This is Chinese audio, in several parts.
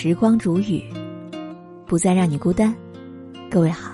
时光煮雨，不再让你孤单。各位好，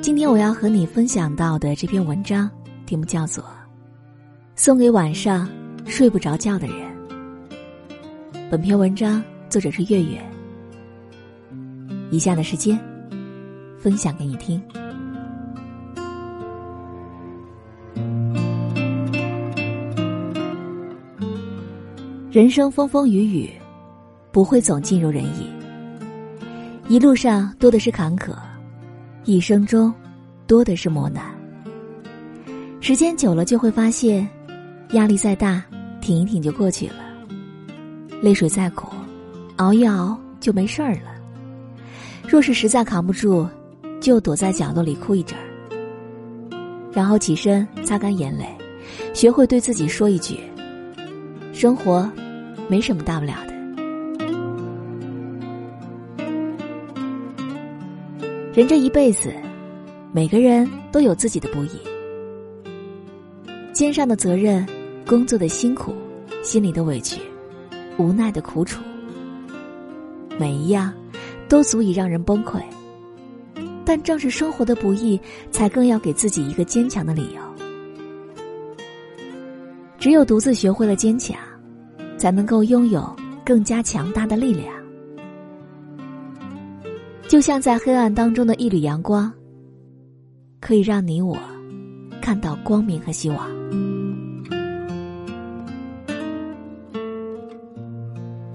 今天我要和你分享到的这篇文章题目叫做《送给晚上睡不着觉的人》。本篇文章作者是月月。以下的时间，分享给你听。人生风风雨雨，不会总尽如人意。一路上多的是坎坷，一生中多的是磨难。时间久了就会发现，压力再大，挺一挺就过去了；泪水再苦，熬一熬就没事儿了。若是实在扛不住，就躲在角落里哭一阵儿，然后起身擦干眼泪，学会对自己说一句：“生活。”没什么大不了的。人这一辈子，每个人都有自己的不易，肩上的责任、工作的辛苦、心里的委屈、无奈的苦楚，每一样都足以让人崩溃。但正是生活的不易，才更要给自己一个坚强的理由。只有独自学会了坚强。才能够拥有更加强大的力量，就像在黑暗当中的一缕阳光，可以让你我看到光明和希望。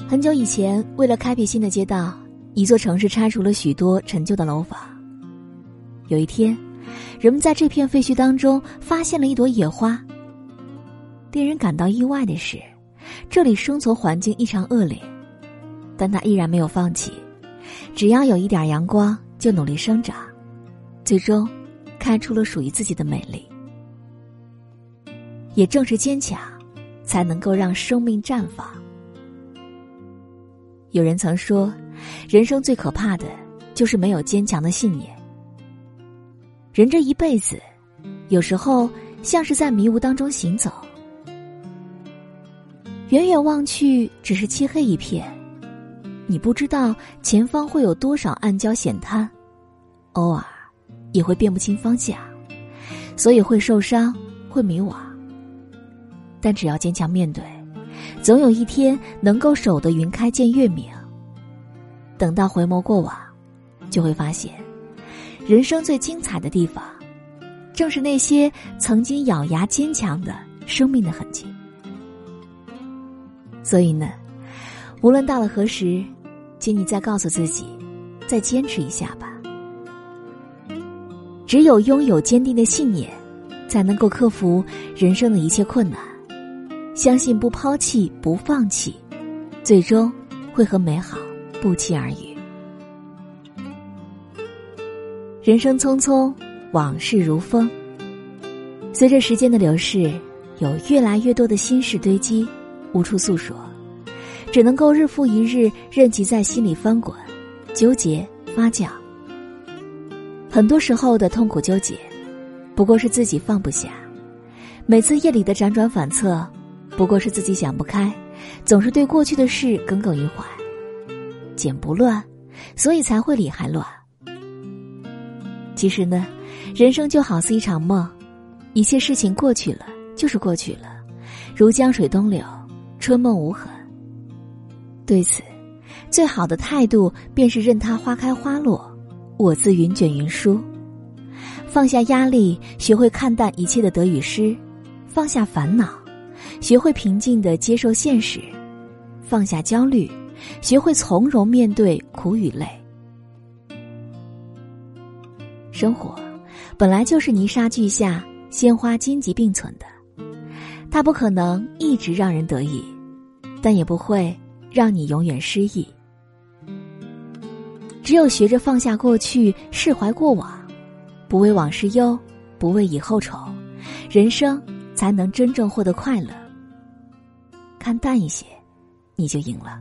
很久以前，为了开辟新的街道，一座城市拆除了许多陈旧的楼房。有一天，人们在这片废墟当中发现了一朵野花。令人感到意外的是。这里生存环境异常恶劣，但他依然没有放弃，只要有一点阳光，就努力生长，最终开出了属于自己的美丽。也正是坚强，才能够让生命绽放。有人曾说，人生最可怕的就是没有坚强的信念。人这一辈子，有时候像是在迷雾当中行走。远远望去，只是漆黑一片，你不知道前方会有多少暗礁险滩，偶尔也会辨不清方向，所以会受伤，会迷惘。但只要坚强面对，总有一天能够守得云开见月明。等到回眸过往，就会发现，人生最精彩的地方，正是那些曾经咬牙坚强的生命的痕迹。所以呢，无论到了何时，请你再告诉自己，再坚持一下吧。只有拥有坚定的信念，才能够克服人生的一切困难。相信不抛弃、不放弃，最终会和美好不期而遇。人生匆匆，往事如风。随着时间的流逝，有越来越多的心事堆积。无处诉说，只能够日复一日任其在心里翻滚、纠结、发酵。很多时候的痛苦纠结，不过是自己放不下；每次夜里的辗转反侧，不过是自己想不开，总是对过去的事耿耿于怀。剪不乱，所以才会理还乱。其实呢，人生就好似一场梦，一切事情过去了就是过去了，如江水东流。春梦无痕。对此，最好的态度便是任它花开花落，我自云卷云舒。放下压力，学会看淡一切的得与失；放下烦恼，学会平静的接受现实；放下焦虑，学会从容面对苦与累。生活本来就是泥沙俱下、鲜花荆棘并存的。它不可能一直让人得意，但也不会让你永远失意。只有学着放下过去，释怀过往，不为往事忧，不为以后愁，人生才能真正获得快乐。看淡一些，你就赢了。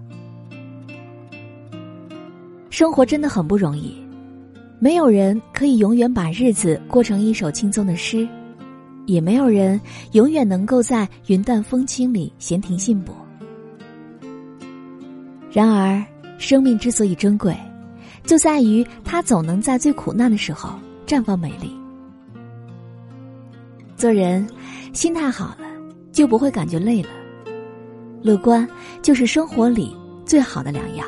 生活真的很不容易，没有人可以永远把日子过成一首轻松的诗。也没有人永远能够在云淡风轻里闲庭信步。然而，生命之所以珍贵，就在于它总能在最苦难的时候绽放美丽。做人，心态好了，就不会感觉累了。乐观就是生活里最好的良药。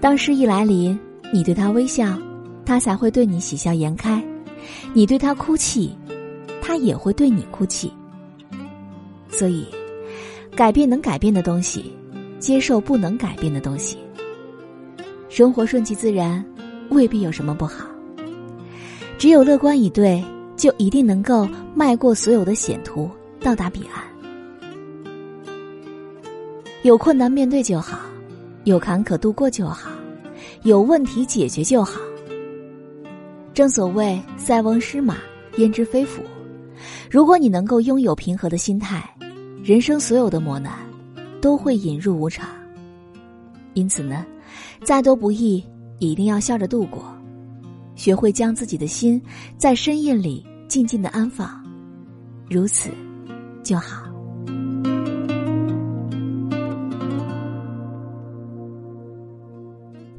当失意来临，你对他微笑，他才会对你喜笑颜开；你对他哭泣，他也会对你哭泣。所以，改变能改变的东西，接受不能改变的东西。生活顺其自然，未必有什么不好。只有乐观以对，就一定能够迈过所有的险途，到达彼岸。有困难面对就好。有坎坷度过就好，有问题解决就好。正所谓“塞翁失马，焉知非福”。如果你能够拥有平和的心态，人生所有的磨难都会引入无常。因此呢，再多不易，一定要笑着度过，学会将自己的心在深夜里静静的安放，如此就好。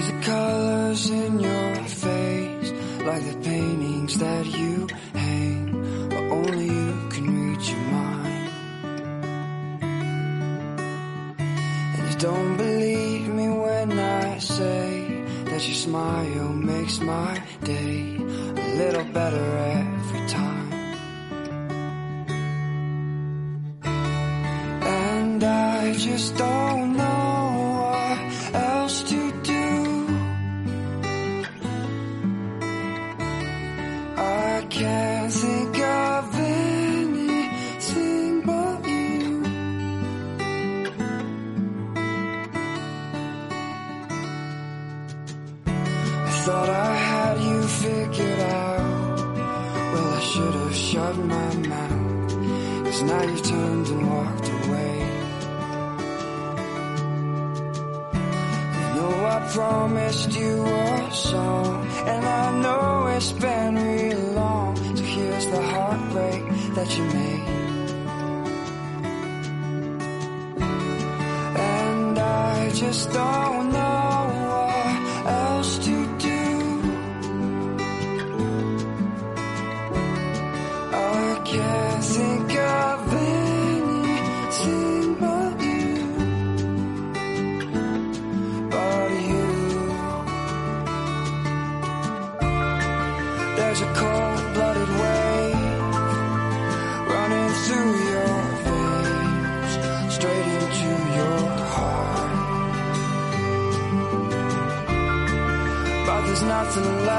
see the colors in your face, like the paintings that you hang, but only you can reach your mind. And you don't believe me when I say that your smile makes my day a little better every time. And I just don't. Can't think of anything but you. I thought I had you figured out. Well, I should have shut my mouth. Cause now you turned and walked away. You know, I promised you a song. And I know it's been real here's the heartbreak that you made. And I just don't know what else to do. I can't think of anything but you. But you. There's a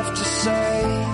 left to say.